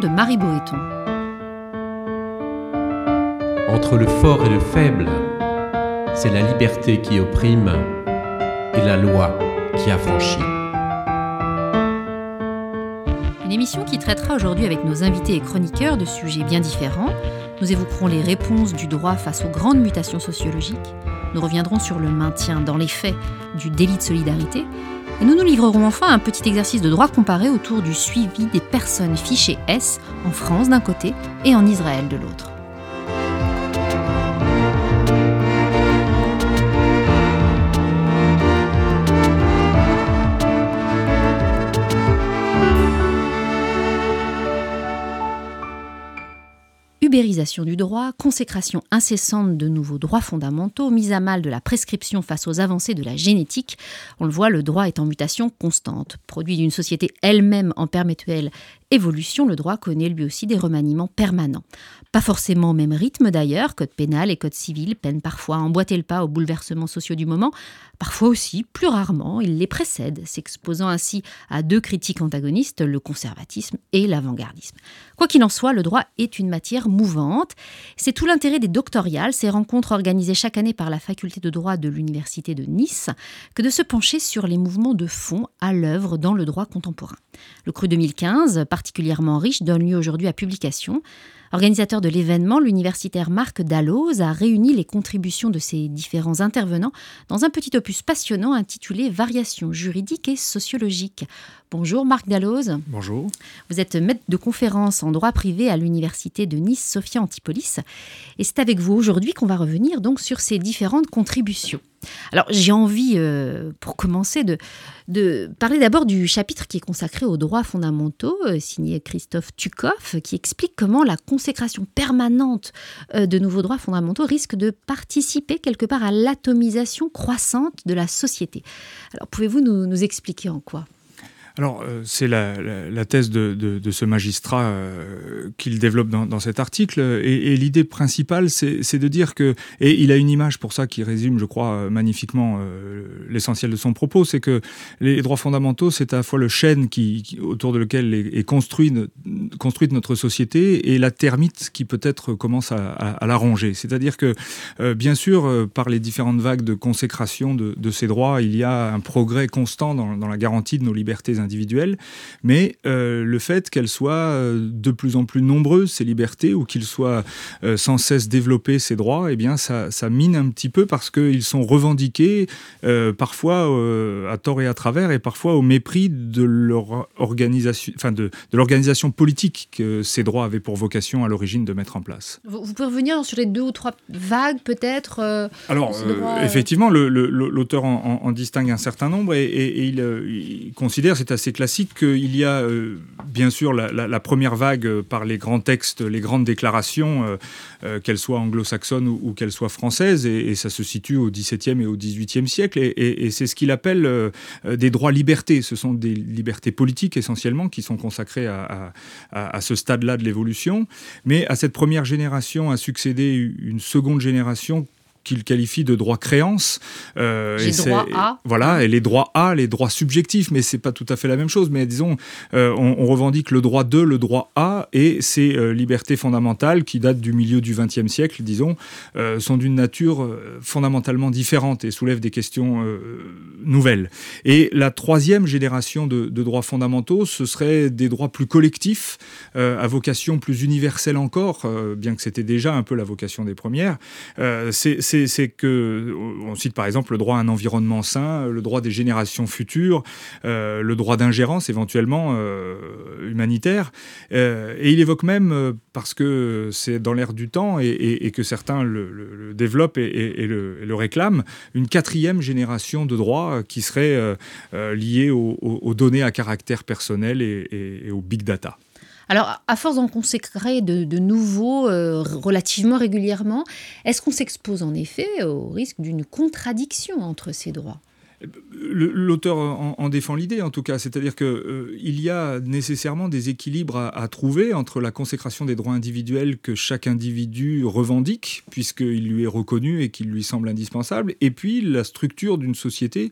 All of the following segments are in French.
de Marie Boéton. Entre le fort et le faible, c'est la liberté qui opprime et la loi qui affranchit. Une émission qui traitera aujourd'hui avec nos invités et chroniqueurs de sujets bien différents. Nous évoquerons les réponses du droit face aux grandes mutations sociologiques. Nous reviendrons sur le maintien dans les faits du délit de solidarité et nous nous livrerons enfin un petit exercice de droit comparé autour du suivi des personnes fichées S en France d'un côté et en Israël de l'autre. Ubérisation du droit, consécration incessante de nouveaux droits fondamentaux, mise à mal de la prescription face aux avancées de la génétique. On le voit, le droit est en mutation constante. Produit d'une société elle-même en perpétuelle évolution, le droit connaît lui aussi des remaniements permanents. Pas forcément au même rythme d'ailleurs, code pénal et code civil peinent parfois à emboîter le pas aux bouleversements sociaux du moment, parfois aussi, plus rarement, ils les précèdent, s'exposant ainsi à deux critiques antagonistes, le conservatisme et l'avant-gardisme. Quoi qu'il en soit, le droit est une matière mouvante. C'est tout l'intérêt des doctoriales, ces rencontres organisées chaque année par la faculté de droit de l'Université de Nice, que de se pencher sur les mouvements de fond à l'œuvre dans le droit contemporain. Le cru 2015, particulièrement riche, donne lieu aujourd'hui à publication. Organisateur de l'événement, l'universitaire Marc Dalloz a réuni les contributions de ses différents intervenants dans un petit opus passionnant intitulé Variations juridiques et sociologiques. Bonjour Marc Dalloz. Bonjour. Vous êtes maître de conférence en droit privé à l'université de Nice Sophia Antipolis et c'est avec vous aujourd'hui qu'on va revenir donc sur ces différentes contributions. Alors j'ai envie, euh, pour commencer, de, de parler d'abord du chapitre qui est consacré aux droits fondamentaux, euh, signé Christophe Tukoff, qui explique comment la consécration permanente euh, de nouveaux droits fondamentaux risque de participer quelque part à l'atomisation croissante de la société. Alors pouvez-vous nous, nous expliquer en quoi? Alors, euh, c'est la, thèse de, ce magistrat euh, qu'il développe dans, cet article. Et, l'idée principale, c'est de dire que, et il a une image pour ça qui résume, je crois, euh, magnifiquement l'essentiel de son propos, c'est que les droits fondamentaux, c'est à la fois le chêne qui, autour de lequel est, construit, construite notre société et la termite qui peut-être commence à, la ronger. C'est-à-dire que, bien sûr, par les différentes vagues de consécration de, ces droits, il y a un progrès constant dans, dans la garantie de nos libertés individuelles individuelles, mais euh, le fait qu'elles soient euh, de plus en plus nombreuses, ces libertés, ou qu'ils soient euh, sans cesse développés, ces droits, eh bien, ça, ça mine un petit peu parce qu'ils sont revendiqués parfois à tort et à travers, et parfois au mépris de leur organisation, enfin de, de l'organisation politique que ces droits avaient pour vocation à l'origine de mettre en place. Vous, pouvez revenir sur les deux ou trois vagues, peut-être Alors, effectivement, l'auteur en, en, distingue un certain nombre et, et, il, il, considère, c'est assez classique qu'il y a euh, bien sûr la, première vague euh, par les grands textes, les grandes déclarations, euh, qu'elles soient anglo-saxonnes ou, qu'elles soient françaises, et, ça se situe au XVIIe et au XVIIIe siècle, et, c'est ce qu'il appelle des droits-libertés. Ce sont des libertés politiques essentiellement qui sont consacrées à, à ce stade-là de l'évolution, mais à cette première génération a succédé une seconde génération qu'il qualifie de droit créance. Euh, les droits A. Voilà, et les droits A, les droits subjectifs, mais c'est pas tout à fait la même chose. Mais disons, euh, on, revendique le droit de, le droit A, et ces euh, libertés fondamentales qui datent du milieu du XXe siècle, disons, sont d'une nature fondamentalement différente et soulèvent des questions nouvelles. Et la troisième génération de, de, droits fondamentaux, ce serait des droits plus collectifs, à vocation plus universelle encore, bien que c'était déjà un peu la vocation des premières. c'est c'est que, on cite par exemple le droit à un environnement sain, le droit des générations futures, euh, le droit d'ingérence éventuellement euh, humanitaire. Euh, et il évoque même, parce que c'est dans l'air du temps et, que certains le, développent et, le, réclament, une quatrième génération de droits qui serait liée aux, données à caractère personnel et, aux big data. Alors, à force d'en consécrer de, nouveaux euh, relativement régulièrement, est-ce qu'on s'expose en effet au risque d'une contradiction entre ces droits? L'auteur en, défend l'idée, en tout cas, c'est-à-dire qu'il euh, y a nécessairement des équilibres à, trouver entre la consécration des droits individuels que chaque individu revendique, puisqu'il lui est reconnu et qu'il lui semble indispensable, et puis la structure d'une société.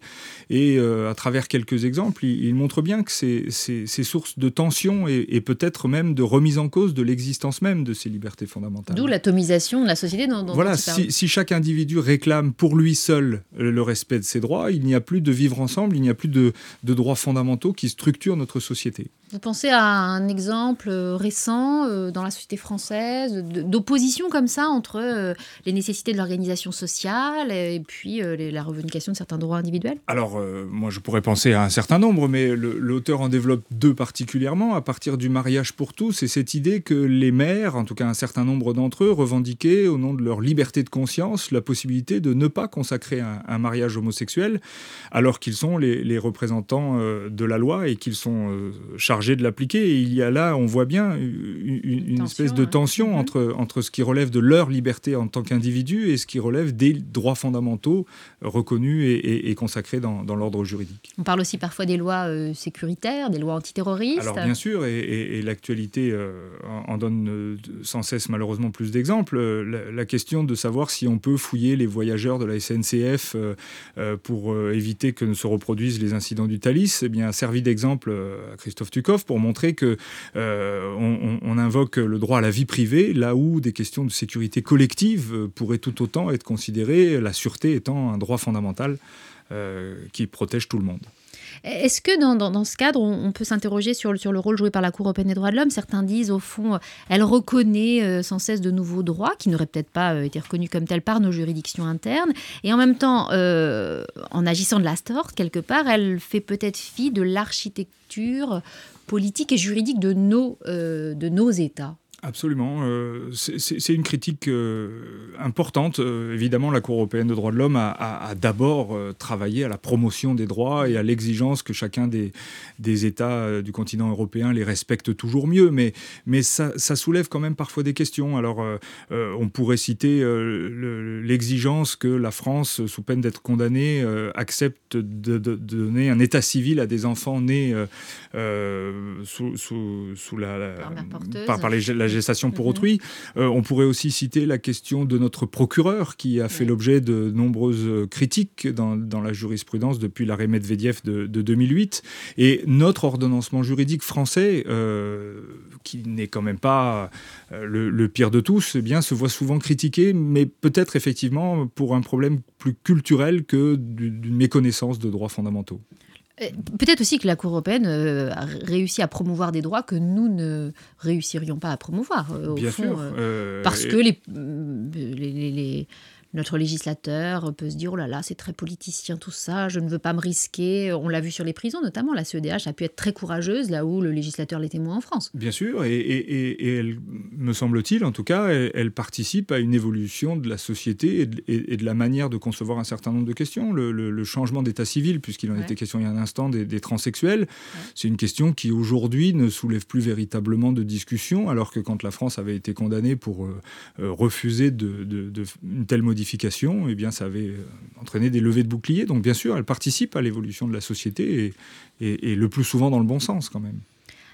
Et euh, à travers quelques exemples, il, montre bien que c'est source de tension et, peut-être même de remise en cause de l'existence même de ces libertés fondamentales. D'où l'atomisation de la société. Dans, voilà, si, si chaque individu réclame pour lui seul le respect de ses droits, il n'y a plus de vivre ensemble, il n'y a plus de, droits fondamentaux qui structurent notre société. Vous pensez à un exemple euh, récent euh, dans la société française d'opposition comme ça entre euh, les nécessités de l'organisation sociale et puis la revendication de certains droits individuels? Alors, moi, je pourrais penser à un certain nombre, mais l'auteur en développe deux particulièrement, à partir du mariage pour tous, et cette idée que les maires, en tout cas un certain nombre d'entre eux, revendiquaient, au nom de leur liberté de conscience, la possibilité de ne pas consacrer un, mariage homosexuel, alors qu'ils sont les, représentants euh, de la loi et qu'ils sont euh, chargés de l'appliquer. Et il y a là, on voit bien, une, espèce de tension mm-hmm. entre, entre ce qui relève de leur liberté en tant qu'individu et ce qui relève des droits fondamentaux reconnus et, consacrés dans, l'ordre juridique. On parle aussi parfois des lois euh, sécuritaires, des lois antiterroristes. Alors bien sûr, et, l'actualité en, donne sans cesse malheureusement plus d'exemples. La, question de savoir si on peut fouiller les voyageurs de la SNCF pour éviter que ne se reproduisent les incidents du Thalys, eh bien, a servi d'exemple euh, à Christophe Pour montrer que euh, invoque le droit à la vie privée là où des questions de sécurité collective euh, pourraient tout autant être considérées, la sûreté étant un droit fondamental qui protège tout le monde. Est-ce que dans, ce cadre, on, peut s'interroger sur, sur, le rôle joué par la Cour européenne des droits de l'homme? Certains disent, au fond, euh, elle reconnaît euh, sans cesse de nouveaux droits qui n'auraient peut-être pas euh, été reconnus comme tels par nos juridictions internes. Et en même temps, en agissant de la sorte, quelque part, elle fait peut-être fi de l'architecture politique et juridique de nos, de nos États. Absolument. Euh, c'est une critique euh, importante. Euh, évidemment, la Cour européenne des droits de l'homme a, d'abord travaillé à la promotion des droits et à l'exigence que chacun des, des États du continent européen les respecte toujours mieux. Mais, mais ça, soulève quand même parfois des questions. Alors, on pourrait citer l'exigence que la France, sous peine d'être condamnée, accepte de, donner un état civil à des enfants nés sous, sous, la, par, par les, la gestation pour mhm. autrui. Euh, on pourrait aussi citer la question de notre procureur qui a fait l'objet de nombreuses critiques dans, la jurisprudence depuis l'arrêt Medvedev de, 2008. Et notre ordonnancement juridique français, euh, qui n'est quand même pas euh, le, pire de tous, eh bien, se voit souvent critiqué, mais peut-être effectivement pour un problème plus culturel que d'une méconnaissance de droits fondamentaux. Euh, peut-être aussi que la Cour européenne euh, a réussi à promouvoir des droits que nous ne réussirions pas à promouvoir. Euh, Bien sûr. parce que les, les, notre législateur peut se dire oh là là, c'est très politicien tout ça, je ne veux pas me risquer. On l'a vu sur les prisons notamment, la CEDH a pu être très courageuse là où le législateur l'était moins en France. Bien sûr, et, elle, me semble-t-il, en tout cas, elle, participe à une évolution de la société et de, la manière de concevoir un certain nombre de questions. Le, changement d'état civil, puisqu'il en était question il y a un instant, des, transsexuels, c'est une question qui aujourd'hui ne soulève plus véritablement de discussion, alors que quand la France avait été condamnée pour euh, euh, refuser de, de, une telle modification, modifications, eh bien, ça avait euh, entraîné des levées de boucliers. Donc, bien sûr, elle participe à l'évolution de la société et, et, le plus souvent dans le bon sens, quand même.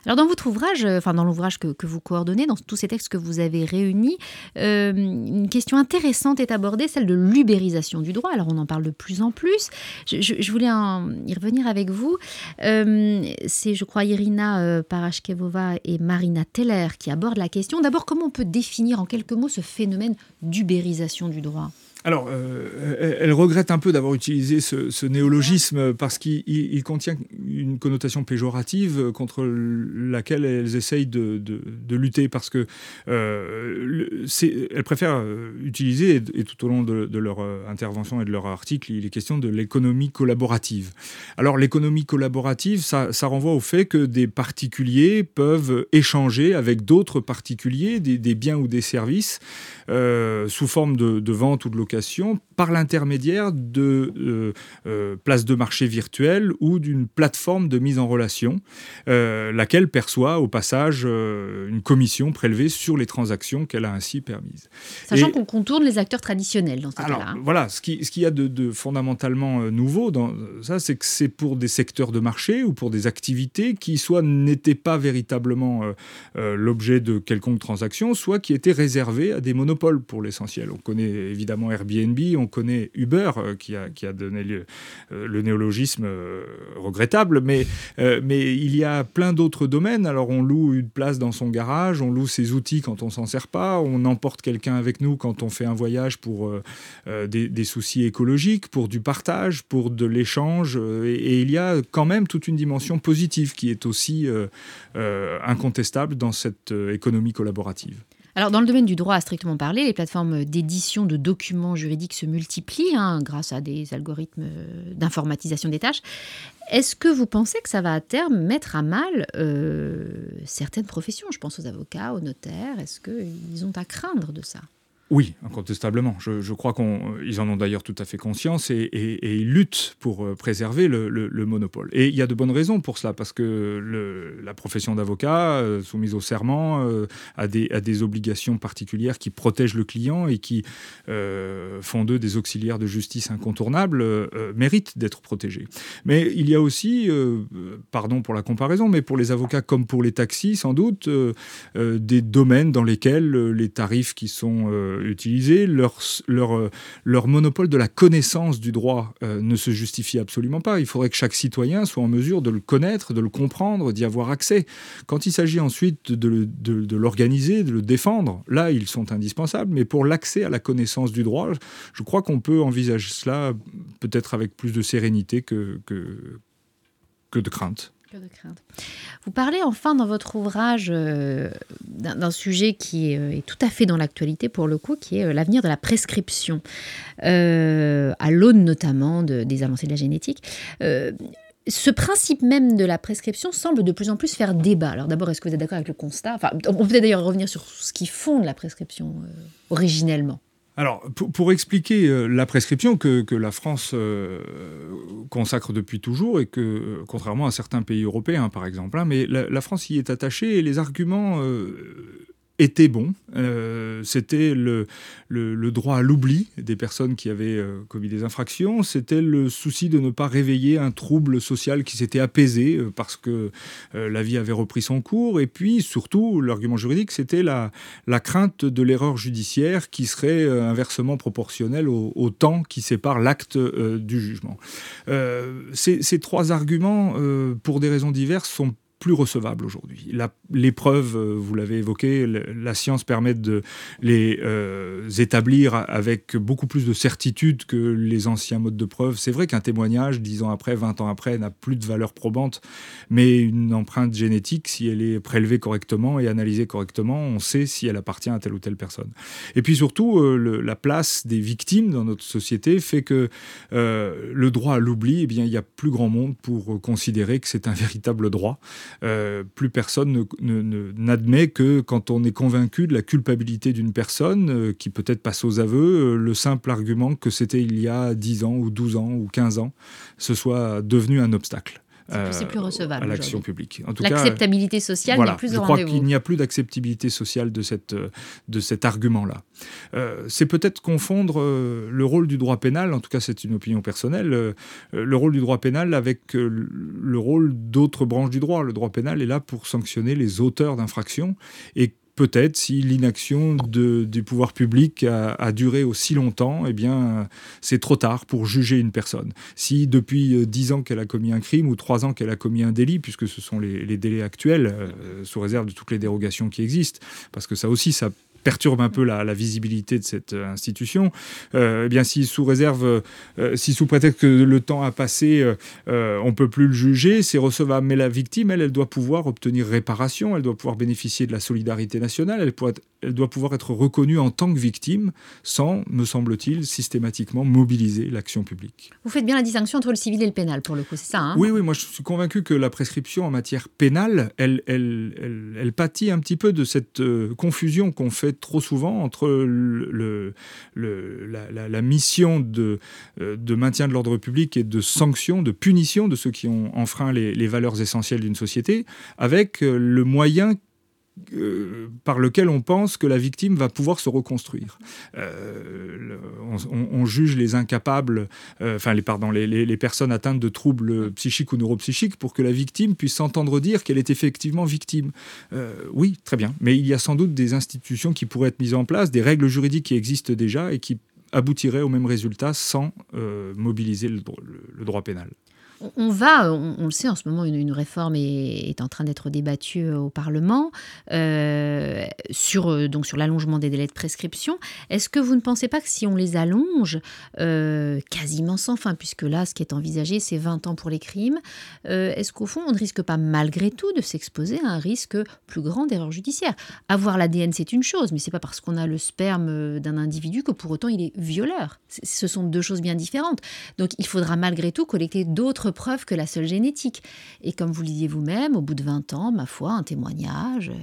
Alors dans votre ouvrage, euh, enfin dans l'ouvrage que, vous coordonnez, dans tous ces textes que vous avez réunis, euh, une question intéressante est abordée, celle de l'ubérisation du droit. Alors on en parle de plus en plus. Je, voulais y revenir avec vous. C'est, je crois, Irina Parashkevova et Marina Teller qui abordent la question. D'abord, comment on peut définir en quelques mots ce phénomène d'ubérisation du droit? Alors, euh, elle regrette un peu d'avoir utilisé ce, néologisme parce qu'il contient une connotation péjorative contre laquelle elles essayent de, lutter parce que euh, elles préfèrent euh, utiliser, et, tout au long de, leur intervention et de leur article, il est question de l'économie collaborative. Alors, l'économie collaborative, ça, renvoie au fait que des particuliers peuvent échanger avec d'autres particuliers des, biens ou des services sous forme de vente ou de location communication par l'intermédiaire de euh, euh, places de marché virtuelles ou d'une plateforme de mise en relation, euh, laquelle perçoit au passage une commission prélevée sur les transactions qu'elle a ainsi permises. Sachant qu'on contourne les acteurs traditionnels dans ce cas-là. Hein. Voilà, ce qu'il ce y a de, fondamentalement nouveau dans ça, c'est que c'est pour des secteurs de marché ou pour des activités qui soit n'étaient pas véritablement l'objet de quelconque transaction, soit qui étaient réservées à des monopoles pour l'essentiel. On connaît évidemment Airbnb, on connaît Uber, euh, qui, a, donné le, euh, le néologisme euh, regrettable, mais, il y a plein d'autres domaines. Alors on loue une place dans son garage, on loue ses outils quand on s'en sert pas, on emporte quelqu'un avec nous quand on fait un voyage pour des, des, soucis écologiques, pour du partage, pour de l'échange. Et, et, il y a quand même toute une dimension positive qui est aussi incontestable dans cette économie collaborative. Alors, dans le domaine du droit à strictement parler, les plateformes d'édition de documents juridiques se multiplient hein, grâce à des algorithmes euh, d'informatisation des tâches. Est-ce que vous pensez que ça va à terme mettre à mal euh, certaines professions? Je pense aux avocats, aux notaires. Est-ce qu'ils ont à craindre de ça? Oui, incontestablement. Je, crois qu'ils en ont d'ailleurs tout à fait conscience et, ils luttent pour euh, préserver le, monopole. Et il y a de bonnes raisons pour cela, parce que la profession d'avocat, euh, soumise au serment, euh, a, des, des, obligations particulières qui protègent le client et qui font d'eux des auxiliaires de justice incontournables, méritent d'être protégés. Mais il y a aussi, pardon pour la comparaison, mais pour les avocats comme pour les taxis, sans doute, des domaines dans lesquels les tarifs qui sont euh, utiliser, leur, leur, euh, leur monopole de la connaissance du droit euh, ne se justifie absolument pas. Il faudrait que chaque citoyen soit en mesure de le connaître, de le comprendre, d'y avoir accès. Quand il s'agit ensuite de, de, l'organiser, de le défendre, là, ils sont indispensables. Mais pour l'accès à la connaissance du droit, je crois qu'on peut envisager cela peut-être avec plus de sérénité que, que, que de crainte. Vous parlez enfin dans votre ouvrage euh, d'un sujet qui euh, est, tout à fait dans l'actualité pour le coup, qui est euh, l'avenir de la prescription, à l'aune notamment des avancées de la génétique ce principe même de la prescription semble de plus en plus faire débat. Alors d'abord, est-ce que vous êtes d'accord avec le constat? Enfin, On peut d'ailleurs revenir sur ce qui fonde la prescription originellement. Alors, pour, expliquer euh, la prescription que, la France euh, consacre depuis toujours et que, euh, contrairement à certains pays européens, par exemple, hein, mais la, France y est attachée et les arguments était bon. Euh, c'était le, droit à l'oubli des personnes qui avaient euh, commis des infractions. C'était le souci de ne pas réveiller un trouble social qui s'était apaisé euh, parce que la vie avait repris son cours. Et puis, surtout, l'argument juridique, c'était la, la crainte de l'erreur judiciaire qui serait inversement proportionnelle au, temps qui sépare l'acte du jugement. Ces, trois arguments, pour des raisons diverses, sont plus recevable aujourd'hui. L'épreuve, euh, vous l'avez évoqué, la science permet de les euh, établir avec beaucoup plus de certitude que les anciens modes de preuve. C'est vrai qu'un témoignage, dix ans après, 20 ans après, n'a plus de valeur probante, mais une empreinte génétique, si elle est prélevée correctement et analysée correctement, on sait si elle appartient à telle ou telle personne. Et puis surtout, euh, la place des victimes dans notre société fait que le droit à l'oubli, eh il y a plus grand monde pour considérer que c'est un véritable droit. Euh, plus personne n'admet que quand on est convaincu de la culpabilité d'une personne, euh, qui peut-être passe aux aveux, euh, le simple argument que c'était il y a 10 ans ou 12 ans ou 15 ans, ce soit devenu un obstacle. C'est plus, recevable. À l'action publique. L'acceptabilité sociale n'est plus au rendez-vous. Je crois qu'il n'y a plus d'acceptabilité sociale de, cette, de cet argument-là. c'est peut-être confondre le rôle du droit pénal, en tout cas c'est une opinion personnelle, le rôle du droit pénal avec le rôle d'autres branches du droit. Le droit pénal est là pour sanctionner les auteurs d'infractions et peut-être si l'inaction du pouvoir public a, duré aussi longtemps, eh bien, c'est trop tard pour juger une personne. Si depuis euh, dix ans qu'elle a commis un crime ou trois ans qu'elle a commis un délit, puisque ce sont les, délais actuels, euh, sous réserve de toutes les dérogations qui existent, parce que ça aussi, ça perturbe un peu la, visibilité de cette euh, institution, euh, eh bien si sous réserve, euh, si sous prétexte que le temps a passé, on peut plus le juger, c'est recevable. Mais la victime, elle, elle doit pouvoir obtenir réparation, elle doit pouvoir bénéficier de la solidarité nationale, elle, elle doit pouvoir être reconnue en tant que victime sans, me semble-t-il, systématiquement mobiliser l'action publique. Vous faites bien la distinction entre le civil et le pénal, pour le coup, c'est ça hein? Oui, oui, moi je suis convaincu que la prescription en matière pénale, elle, elle, elle, pâtit un petit peu de cette euh, confusion qu'on fait trop souvent entre le, le, la, mission de, euh, de maintien de l'ordre public et de sanction, de punition de ceux qui ont enfreint les, les valeurs essentielles d'une société, avec euh, le moyen euh, par lequel on pense que la victime va pouvoir se reconstruire. Euh, on, juge les incapables, euh, enfin les, pardon, les, personnes atteintes de troubles psychiques ou neuropsychiques pour que la victime puisse s'entendre dire qu'elle est effectivement victime. oui, très bien, mais il y a sans doute des institutions qui pourraient être mises en place, des règles juridiques qui existent déjà et qui aboutiraient au même résultat sans mobiliser le droit pénal on va, on, le sait en ce moment, une, réforme est, en train d'être débattue au Parlement euh, sur, euh, donc sur l'allongement des délais de prescription. Est-ce que vous ne pensez pas que si on les allonge euh, quasiment sans fin, puisque là, ce qui est envisagé, c'est 20 ans pour les crimes, est-ce qu'au fond, on ne risque pas malgré tout de s'exposer à un risque plus grand d'erreur judiciaire? Avoir l'ADN, c'est une chose, mais c'est pas parce qu'on a le sperme d'un individu que pour autant il est violeur. Ce sont deux choses bien différentes. Donc il faudra malgré tout collecter d'autres preuve que la seule génétique. Et comme vous le disiez vous-même, au bout de 20 ans, ma foi, un témoignage. Euh,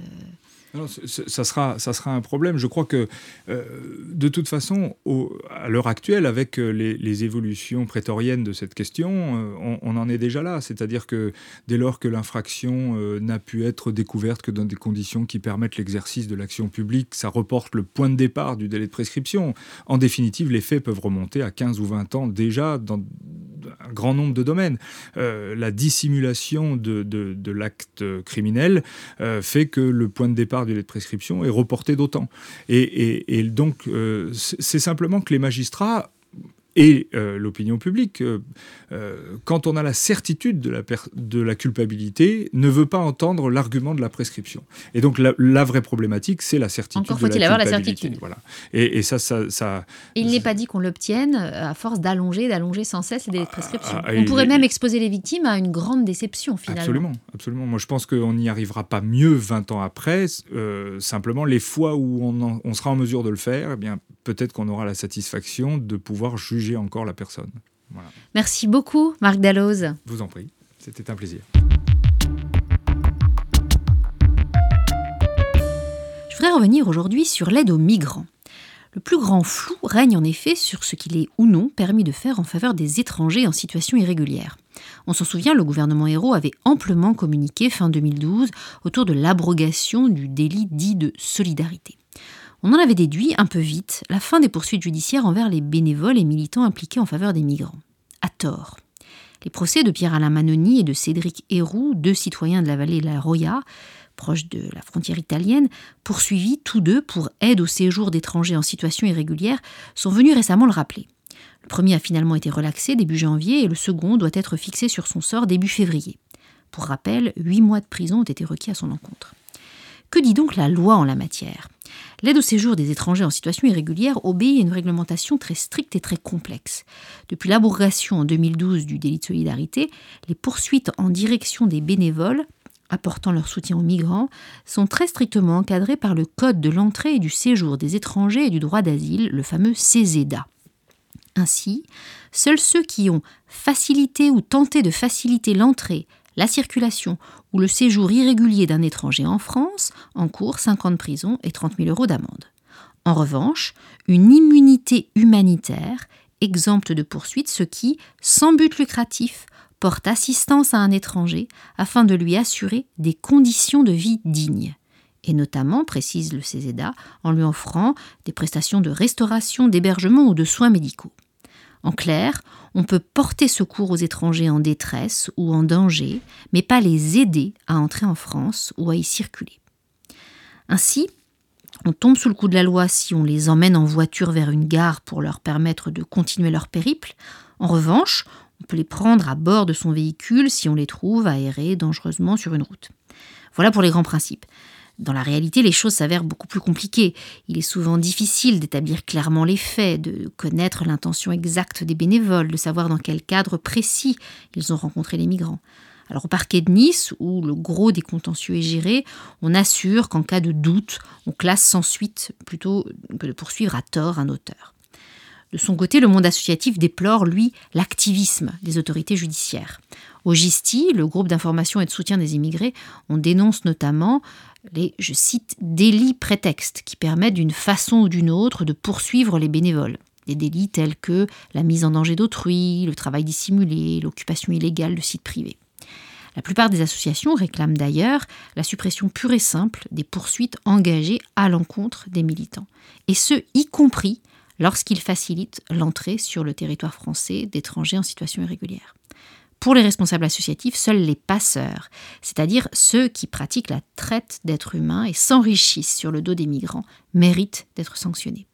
ça, sera, ça sera un problème. Je crois que, euh, de toute façon, à l'heure actuelle, avec euh, les, évolutions prétoriennes de cette question, euh, on, en est déjà là. C'est-à-dire que dès lors que l'infraction n'a pu être découverte que dans des conditions qui permettent l'exercice de l'action publique, ça reporte le point de départ du délai de prescription. En définitive, les faits peuvent remonter à 15 ou 20 ans déjà dans un grand nombre de domaines. la dissimulation de l'acte criminel fait que le point de départ du délai de prescription est reporté d'autant. Et, donc, euh, c'est simplement que les magistrats et euh, l'opinion publique, euh, euh, quand on a la certitude de la, de la culpabilité, ne veut pas entendre l'argument de la prescription. Et donc la, vraie problématique, c'est la certitude. Encore faut-il avoir la certitude. Voilà. Et, ça, ça, ça il n'est pas dit qu'on l'obtienne à force d'allonger, d'allonger sans cesse les prescriptions. Ah, ah, on pourrait même exposer les victimes à une grande déception finalement. Absolument, absolument. Moi, je pense qu'on n'y arrivera pas mieux 20 ans après. simplement, les fois où on, on, sera en mesure de le faire, eh bien peut-être qu'on aura la satisfaction de pouvoir juger encore la personne. Merci beaucoup, Marc Dalloz. Je vous en prie, c'était un plaisir. Je voudrais revenir aujourd'hui sur l'aide aux migrants. Le plus grand flou règne en effet sur ce qu'il est ou non permis de faire en faveur des étrangers en situation irrégulière. On s'en souvient, le gouvernement Hérault avait amplement communiqué fin 2012 autour de l'abrogation du délit dit de solidarité. On en avait déduit, un peu vite, la fin des poursuites judiciaires envers les bénévoles et militants impliqués en faveur des migrants. À tort. Les procès de Pierre-Alain Manoni et de Cédric Héroux, deux citoyens de la vallée de la Roya, proche de la frontière italienne, poursuivis tous deux pour aide au séjour d'étrangers en situation irrégulière, sont venus récemment le rappeler. Le premier a finalement été relaxé début janvier et le second doit être fixé sur son sort début février. Pour rappel, huit mois de prison ont été requis à son encontre. Que dit donc la loi en la matière? L'aide au séjour des étrangers en situation irrégulière obéit à une réglementation très stricte et très complexe. Depuis l'abrogation en 2012 du délit de solidarité, les poursuites en direction des bénévoles apportant leur soutien aux migrants sont très strictement encadrées par le Code de l'entrée et du séjour des étrangers et du droit d'asile, le fameux CESEDA. Ainsi, seuls ceux qui ont facilité ou tenté de faciliter l'entrée, la circulation ou le séjour irrégulier d'un étranger en France encourt 5 ans de prison et 30 000 euros d'amende. En revanche, une immunité humanitaire exempte de poursuite ceux qui, sans but lucratif, portent assistance à un étranger afin de lui assurer des conditions de vie dignes, et notamment, précise le CESEDA, en lui offrant des prestations de restauration, d'hébergement ou de soins médicaux. En clair, on peut porter secours aux étrangers en détresse ou en danger, mais pas les aider à entrer en France ou à y circuler. Ainsi, on tombe sous le coup de la loi si on les emmène en voiture vers une gare pour leur permettre de continuer leur périple. En revanche, on peut les prendre à bord de son véhicule si on les trouve aérés dangereusement sur une route. Voilà pour les grands principes. Dans la réalité, les choses s'avèrent beaucoup plus compliquées. Il est souvent difficile d'établir clairement les faits, de connaître l'intention exacte des bénévoles, de savoir dans quel cadre précis ils ont rencontré les migrants. Alors au parquet de Nice, où le gros des contentieux est géré, on assure qu'en cas de doute, on classe sans suite plutôt que de poursuivre à tort un auteur. De son côté, le monde associatif déplore, lui, l'activisme des autorités judiciaires. Au GISTI, le groupe d'information et de soutien des immigrés, on dénonce notamment les, je cite, délits prétextes qui permettent d'une façon ou d'une autre de poursuivre les bénévoles. Des délits tels que la mise en danger d'autrui, le travail dissimulé, l'occupation illégale de sites privés. La plupart des associations réclament d'ailleurs la suppression pure et simple des poursuites engagées à l'encontre des militants, et ce, y compris lorsqu'ils facilitent l'entrée sur le territoire français d'étrangers en situation irrégulière. Pour les responsables associatifs, seuls les passeurs, c'est-à-dire ceux qui pratiquent la traite d'êtres humains et s'enrichissent sur le dos des migrants, méritent d'être sanctionnés.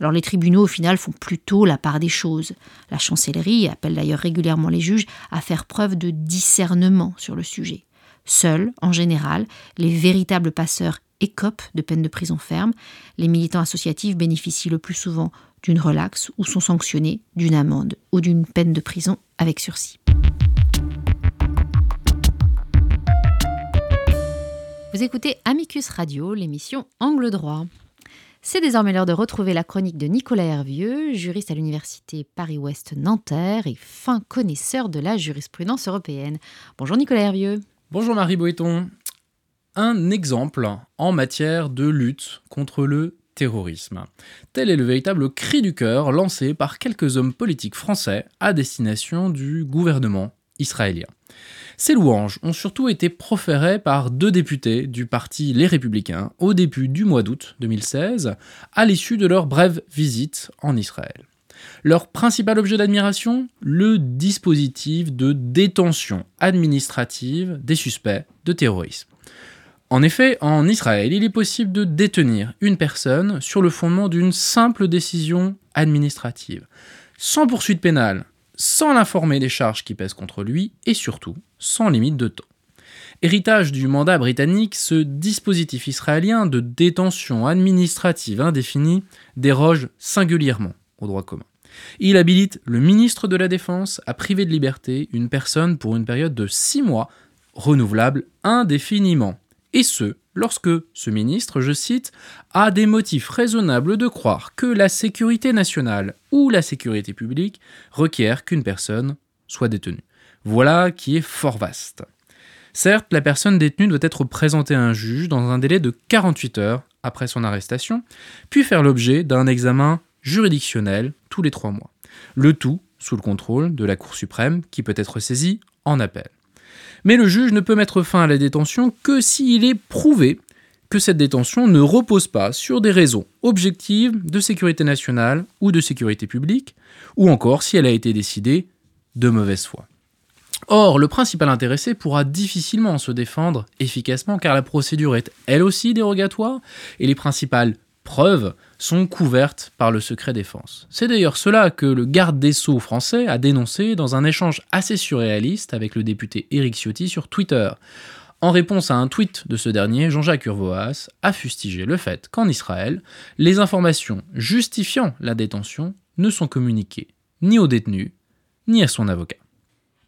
Alors les tribunaux, au final, font plutôt la part des choses. La chancellerie appelle d'ailleurs régulièrement les juges à faire preuve de discernement sur le sujet. Seuls, en général, les véritables passeurs écopent de peine de prison ferme. Les militants associatifs bénéficient le plus souvent d'une relaxe ou sont sanctionnés d'une amende ou d'une peine de prison avec sursis. Vous écoutez Amicus Radio, l'émission Angle droit. C'est désormais l'heure de retrouver la chronique de Nicolas Hervieux, juriste à l'université Paris-Ouest Nanterre et fin connaisseur de la jurisprudence européenne. Bonjour Nicolas Hervieux. Bonjour Marie Boéton. Un exemple en matière de lutte contre le terrorisme. Tel est le véritable cri du cœur lancé par quelques hommes politiques français à destination du gouvernement israélien. Ces louanges ont surtout été proférées par deux députés du parti Les Républicains au début du mois d'août 2016, à l'issue de leur brève visite en Israël. Leur principal objet d'admiration Le dispositif de détention administrative des suspects de terrorisme. En effet, en Israël, il est possible de détenir une personne sur le fondement d'une simple décision administrative, sans poursuite pénale, sans l'informer des charges qui pèsent contre lui et surtout sans limite de temps. Héritage du mandat britannique, ce dispositif israélien de détention administrative indéfinie déroge singulièrement au droit commun. Il habilite le ministre de la Défense à priver de liberté une personne pour une période de six mois, renouvelable indéfiniment, et ce, lorsque ce ministre, je cite, a des motifs raisonnables de croire que la sécurité nationale ou la sécurité publique requiert qu'une personne soit détenue. Voilà qui est fort vaste. Certes, la personne détenue doit être présentée à un juge dans un délai de 48 heures après son arrestation, puis faire l'objet d'un examen juridictionnel tous les trois mois. Le tout sous le contrôle de la Cour suprême qui peut être saisie en appel. Mais le juge ne peut mettre fin à la détention que s'il est prouvé que cette détention ne repose pas sur des raisons objectives de sécurité nationale ou de sécurité publique, ou encore si elle a été décidée de mauvaise foi. Or, le principal intéressé pourra difficilement se défendre efficacement car la procédure est elle aussi dérogatoire et les principales preuves sont couvertes par le secret défense. C'est d'ailleurs cela que le garde des Sceaux français a dénoncé dans un échange assez surréaliste avec le député Éric Ciotti sur Twitter. En réponse à un tweet de ce dernier, Jean-Jacques Urvoas a fustigé le fait qu'en Israël, les informations justifiant la détention ne sont communiquées ni au détenu, ni à son avocat.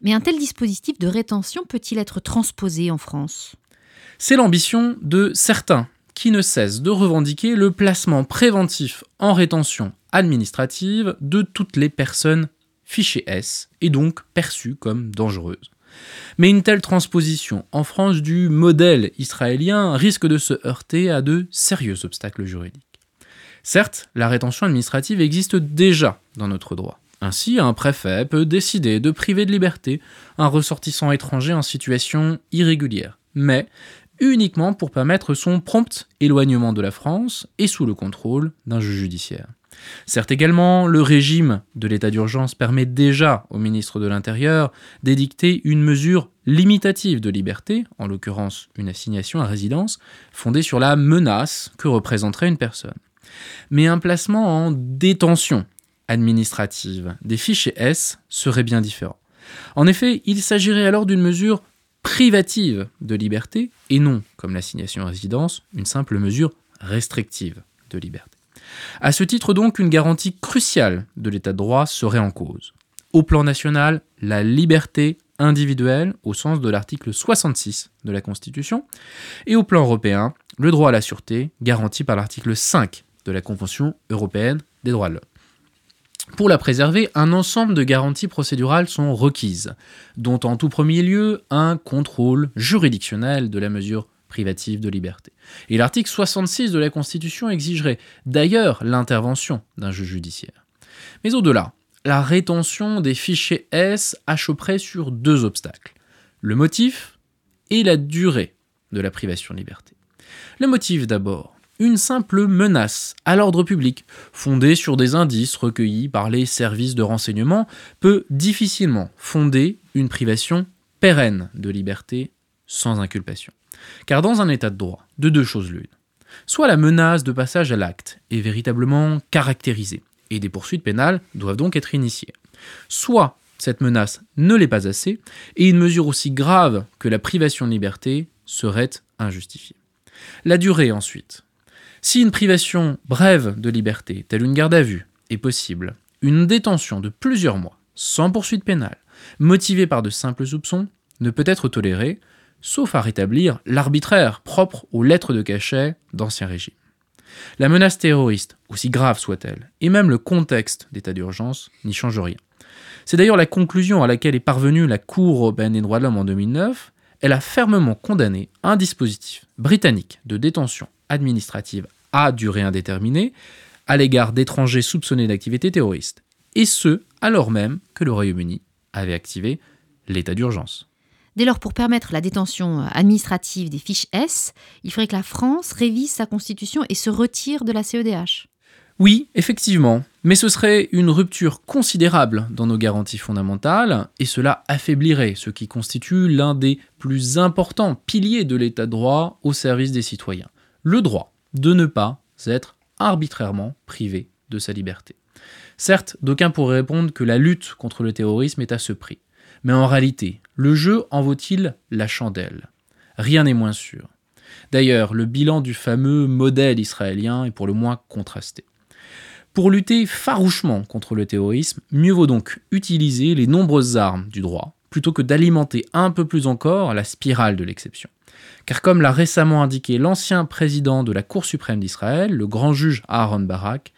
Mais un tel dispositif de rétention peut-il être transposé en France? C'est l'ambition de certains qui ne cesse de revendiquer le placement préventif en rétention administrative de toutes les personnes fichées S et donc perçues comme dangereuses. Mais une telle transposition en France du modèle israélien risque de se heurter à de sérieux obstacles juridiques. Certes, la rétention administrative existe déjà dans notre droit. Ainsi, un préfet peut décider de priver de liberté un ressortissant étranger en situation irrégulière. Mais uniquement pour permettre son prompt éloignement de la France et sous le contrôle d'un juge judiciaire. Certes également, le régime de l'état d'urgence permet déjà au ministre de l'Intérieur d'édicter une mesure limitative de liberté, en l'occurrence une assignation à résidence, fondée sur la menace que représenterait une personne. Mais un placement en détention administrative des fichiers S serait bien différent. En effet, il s'agirait alors d'une mesure privative de liberté et non, comme l'assignation à résidence, une simple mesure restrictive de liberté. À ce titre donc, une garantie cruciale de l'état de droit serait en cause. Au plan national, la liberté individuelle au sens de l'article 66 de la Constitution, et au plan européen, le droit à la sûreté garanti par l'article 5 de la Convention européenne des droits de l'homme. Pour la préserver, un ensemble de garanties procédurales sont requises, dont en tout premier lieu un contrôle juridictionnel de la mesure privative de liberté. Et l'article 66 de la Constitution exigerait d'ailleurs l'intervention d'un juge judiciaire. Mais au-delà, la rétention des fichiers S achoperait sur deux obstacles, le motif et la durée de la privation de liberté. Le motif d'abord une simple menace à l'ordre public, fondée sur des indices recueillis par les services de renseignement, peut difficilement fonder une privation pérenne de liberté sans inculpation. Car dans un état de droit, de deux choses l'une. Soit la menace de passage à l'acte est véritablement caractérisée, et des poursuites pénales doivent donc être initiées. Soit cette menace ne l'est pas assez, et une mesure aussi grave que la privation de liberté serait injustifiée. La durée ensuite. Si une privation brève de liberté, telle une garde à vue, est possible, une détention de plusieurs mois, sans poursuite pénale, motivée par de simples soupçons, ne peut être tolérée, sauf à rétablir l'arbitraire propre aux lettres de cachet d'Ancien Régime. La menace terroriste, aussi grave soit-elle, et même le contexte d'état d'urgence n'y change rien. C'est d'ailleurs la conclusion à laquelle est parvenue la Cour européenne des droits de l'homme en 2009. Elle a fermement condamné un dispositif britannique de détention administrative à durée indéterminée à l'égard d'étrangers soupçonnés d'activité terroriste, et ce, alors même que le Royaume-Uni avait activé l'état d'urgence. Dès lors, pour permettre la détention administrative des fiches S, il faudrait que la France révise sa constitution et se retire de la CEDH. Oui, effectivement, mais ce serait une rupture considérable dans nos garanties fondamentales, et cela affaiblirait ce qui constitue l'un des plus importants piliers de l'état de droit au service des citoyens, le droit de ne pas être arbitrairement privé de sa liberté. Certes, d'aucuns pourraient répondre que la lutte contre le terrorisme est à ce prix, mais en réalité, le jeu en vaut-il la chandelle? Rien n'est moins sûr. D'ailleurs, le bilan du fameux modèle israélien est pour le moins contrasté. Pour lutter farouchement contre le terrorisme, mieux vaut donc utiliser les nombreuses armes du droit, plutôt que d'alimenter un peu plus encore la spirale de l'exception. Car comme l'a récemment indiqué l'ancien président de la Cour suprême d'Israël, le grand juge Aaron Barak,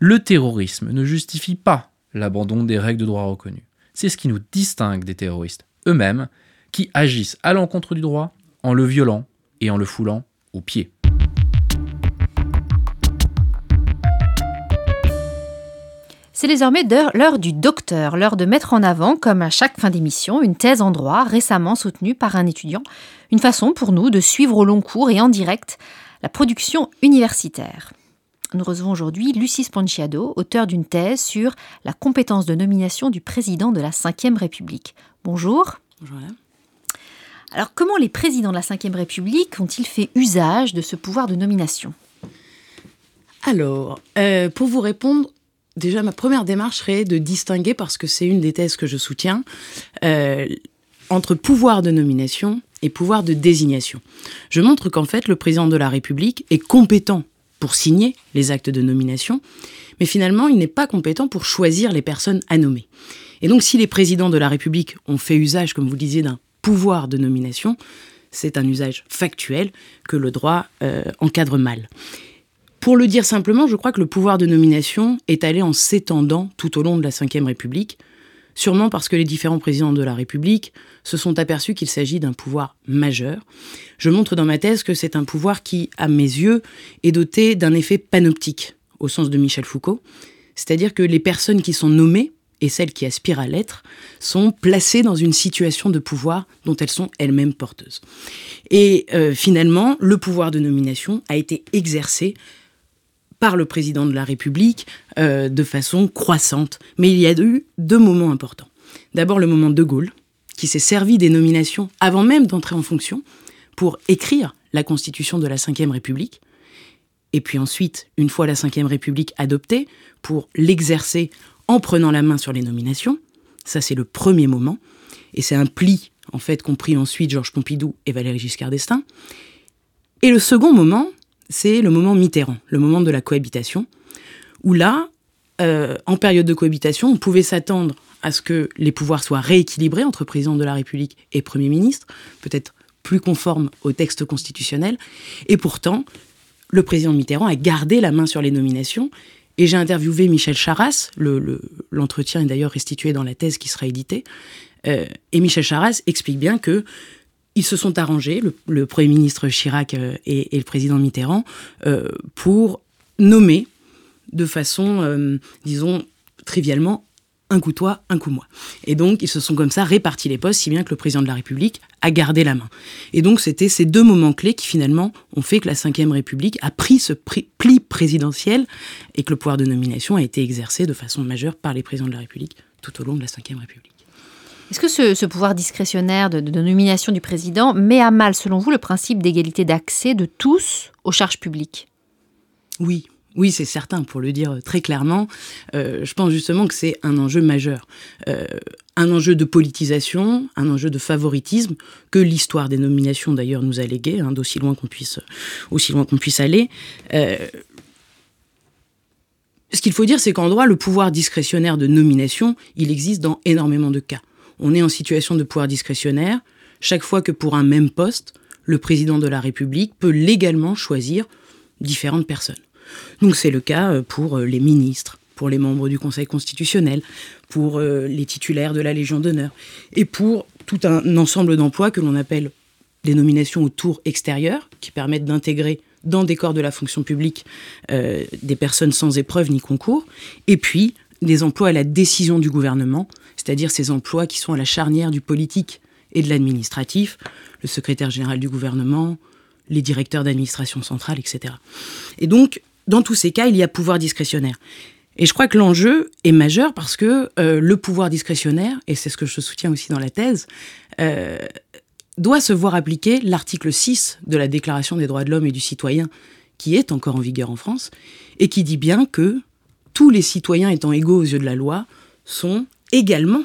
le terrorisme ne justifie pas l'abandon des règles de droit reconnues. C'est ce qui nous distingue des terroristes eux-mêmes, qui agissent à l'encontre du droit en le violant et en le foulant aux pieds. C'est désormais l'heure du docteur, l'heure de mettre en avant, comme à chaque fin d'émission, une thèse en droit récemment soutenue par un étudiant, une façon pour nous de suivre au long cours et en direct la production universitaire. Nous recevons aujourd'hui Lucie Sponciado, auteur d'une thèse sur la compétence de nomination du président de la Ve République. Bonjour. Bonjour. Alors, comment les présidents de la Ve République ont-ils fait usage de ce pouvoir de nomination? Alors, euh, pour vous répondre, déjà, ma première démarche serait de distinguer, parce que c'est une des thèses que je soutiens, euh, entre pouvoir de nomination et pouvoir de désignation. Je montre qu'en fait, le président de la République est compétent pour signer les actes de nomination, mais finalement, il n'est pas compétent pour choisir les personnes à nommer. Et donc, si les présidents de la République ont fait usage, comme vous le disiez, d'un pouvoir de nomination, c'est un usage factuel que le droit euh, encadre mal. Pour le dire simplement, je crois que le pouvoir de nomination est allé en s'étendant tout au long de la Ve République, sûrement parce que les différents présidents de la République se sont aperçus qu'il s'agit d'un pouvoir majeur. Je montre dans ma thèse que c'est un pouvoir qui, à mes yeux, est doté d'un effet panoptique, au sens de Michel Foucault, c'est-à-dire que les personnes qui sont nommées et celles qui aspirent à l'être sont placées dans une situation de pouvoir dont elles sont elles-mêmes porteuses. Et euh, finalement, le pouvoir de nomination a été exercé par le président de la République euh, de façon croissante. Mais il y a eu deux moments importants. D'abord le moment de Gaulle, qui s'est servi des nominations avant même d'entrer en fonction pour écrire la constitution de la Ve République. Et puis ensuite, une fois la Ve République adoptée, pour l'exercer en prenant la main sur les nominations. Ça, c'est le premier moment. Et c'est un pli, en fait, qu'ont pris ensuite Georges Pompidou et Valéry Giscard d'Estaing. Et le second moment, c'est le moment Mitterrand, le moment de la cohabitation, où là, euh, en période de cohabitation, on pouvait s'attendre à ce que les pouvoirs soient rééquilibrés entre président de la République et Premier ministre, peut-être plus conforme au texte constitutionnel. Et pourtant, le président Mitterrand a gardé la main sur les nominations. Et j'ai interviewé Michel Charras, l'entretien est d'ailleurs restitué dans la thèse qui sera éditée. Euh, et Michel Charras explique bien que ils se sont arrangés, le, Premier ministre Chirac euh, et, le président Mitterrand, euh, pour nommer de façon, disons, trivialement, un coup toi, un coup moi. Et donc, ils se sont comme ça répartis les postes, si bien que le président de la République a gardé la main. Et donc, c'était ces deux moments clés qui, finalement, ont fait que la Ve République a pris ce pli présidentiel et que le pouvoir de nomination a été exercé de façon majeure par les présidents de la République tout au long de la Ve République. Est-ce que ce, pouvoir discrétionnaire de, nomination du président met à mal, selon vous, le principe d'égalité d'accès de tous aux charges publiques? Oui, oui, c'est certain, pour le dire très clairement. Euh, je pense justement que c'est un enjeu majeur. Euh, un enjeu de politisation, un enjeu de favoritisme, que l'histoire des nominations d'ailleurs nous a légué, hein, d'aussi loin qu'on puisse, aussi loin qu'on puisse aller. Euh, ce qu'il faut dire, c'est qu'en droit, le pouvoir discrétionnaire de nomination, il existe dans énormément de cas. On est en situation de pouvoir discrétionnaire chaque fois que pour un même poste, le président de la République peut légalement choisir différentes personnes. Donc c'est le cas euh, pour euh, les ministres, pour les membres du Conseil constitutionnel, pour euh, les titulaires de la Légion d'honneur, et pour tout un ensemble d'emplois que l'on appelle les nominations au tour extérieur, qui permettent d'intégrer dans des corps de la fonction publique des personnes sans épreuve ni concours, et puis des emplois à la décision du gouvernement, c'est-à-dire ces emplois qui sont à la charnière du politique et de l'administratif, le secrétaire général du gouvernement, les directeurs d'administration centrale, etc. Et donc, dans tous ces cas, il y a pouvoir discrétionnaire. Et je crois que l'enjeu est majeur parce que euh, le pouvoir discrétionnaire, et c'est ce que je soutiens aussi dans la thèse, euh, doit se voir appliquer l'article 6 de la Déclaration des droits de l'homme et du citoyen, qui est encore en vigueur en France, et qui dit bien que tous les citoyens étant égaux aux yeux de la loi sont également,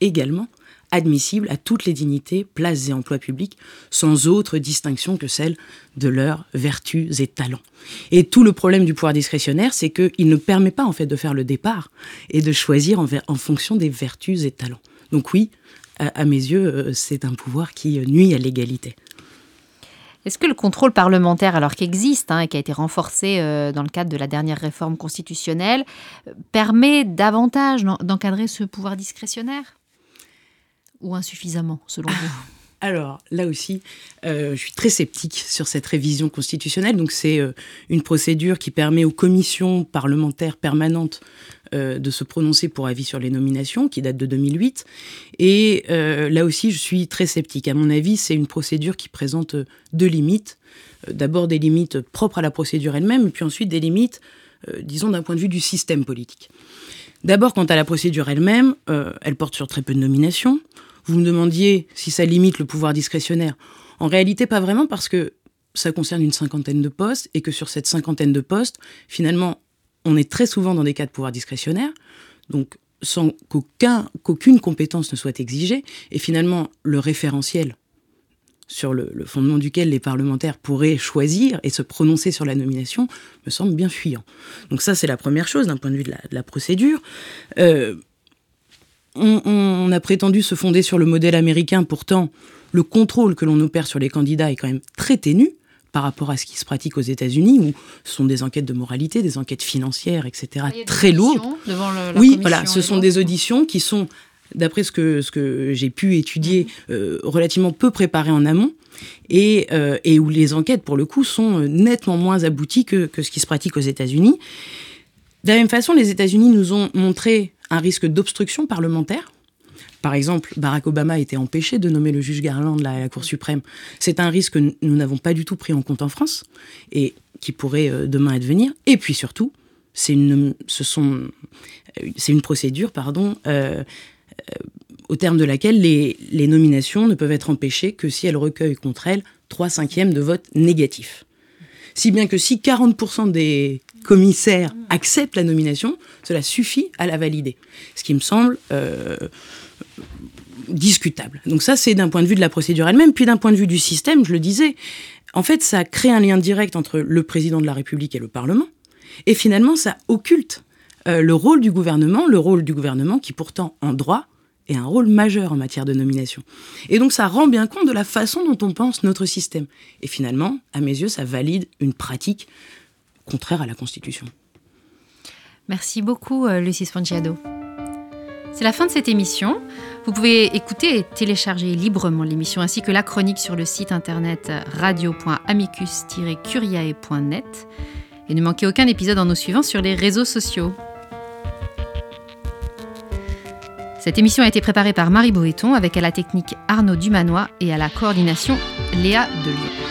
également admissibles à toutes les dignités, places et emplois publics, sans autre distinction que celle de leurs vertus et talents. Et tout le problème du pouvoir discrétionnaire, c'est qu'il ne permet pas en fait de faire le départ et de choisir en, fonction des vertus et talents. Donc oui, à, mes yeux, euh, c'est un pouvoir qui nuit à l'égalité. Est-ce que le contrôle parlementaire, alors qu'existe hein, et qui a été renforcé euh, dans le cadre de la dernière réforme constitutionnelle, permet davantage d'encadrer ce pouvoir discrétionnaire? Ou insuffisamment, selon vous? alors là aussi, euh, je suis très sceptique sur cette révision constitutionnelle. Donc c'est euh, une procédure qui permet aux commissions parlementaires permanentes euh, de se prononcer pour avis sur les nominations, qui date de 2008. Et là aussi, je suis très sceptique. À mon avis, c'est une procédure qui présente deux limites. D'abord des limites propres à la procédure elle-même, puis ensuite des limites, disons, d'un point de vue du système politique. D'abord, quant à la procédure elle-même, elle porte sur très peu de nominations. Vous me demandiez si ça limite le pouvoir discrétionnaire. En réalité, pas vraiment, parce que ça concerne une cinquantaine de postes, et que sur cette cinquantaine de postes, finalement, on est très souvent dans des cas de pouvoir discrétionnaire, donc sans qu'aucune compétence ne soit exigée, et finalement, le référentiel sur le, fondement duquel les parlementaires pourraient choisir et se prononcer sur la nomination me semble bien fuyant. Donc ça, c'est la première chose d'un point de vue de la, procédure. Euh, on, a prétendu se fonder sur le modèle américain, pourtant le contrôle que l'on opère sur les candidats est quand même très ténu par rapport à ce qui se pratique aux États-Unis, où ce sont des enquêtes de moralité, des enquêtes financières, etc., très lourdes. oui, voilà, ce sont des auditions qui sont, d'après ce que, ce que j'ai pu étudier, mhm. euh, relativement peu préparées en amont, euh, et, où les enquêtes, pour le coup, sont euh, nettement moins abouties que, que ce qui se pratique aux États-Unis. De la même façon, les États-Unis nous ont montré un risque d'obstruction parlementaire. Par exemple, Barack Obama a été empêché de nommer le juge Garland à la Cour suprême. C'est un risque que nous n'avons pas du tout pris en compte en France et qui pourrait euh, demain advenir. Et puis surtout, c'est une, ce sont, euh, c'est une procédure, pardon, euh, au terme de laquelle les, nominations ne peuvent être empêchées que si elles recueillent contre elles 3 cinquièmes de votes négatifs. Si bien que si 40% des commissaire accepte la nomination, cela suffit à la valider. Ce qui me semble euh, discutable. Donc ça, c'est d'un point de vue de la procédure elle-même, puis d'un point de vue du système, je le disais, en fait, ça crée un lien direct entre le président de la République et le Parlement, et finalement, ça occulte euh, le rôle du gouvernement, le rôle du gouvernement qui pourtant en droit est un rôle majeur en matière de nomination. Et donc ça rend bien compte de la façon dont on pense notre système. Et finalement, à mes yeux, ça valide une pratique contraire à la Constitution. Merci beaucoup, euh, Lucie Spongiado. C'est la fin de cette émission. Vous pouvez écouter et télécharger librement l'émission ainsi que la chronique sur le site internet radio.amicus-curiae.net. Et ne manquez aucun épisode en nous suivant sur les réseaux sociaux. Cette émission a été préparée par Marie Boéton avec à la technique Arnaud Dumanois et à la coordination Léa Delio.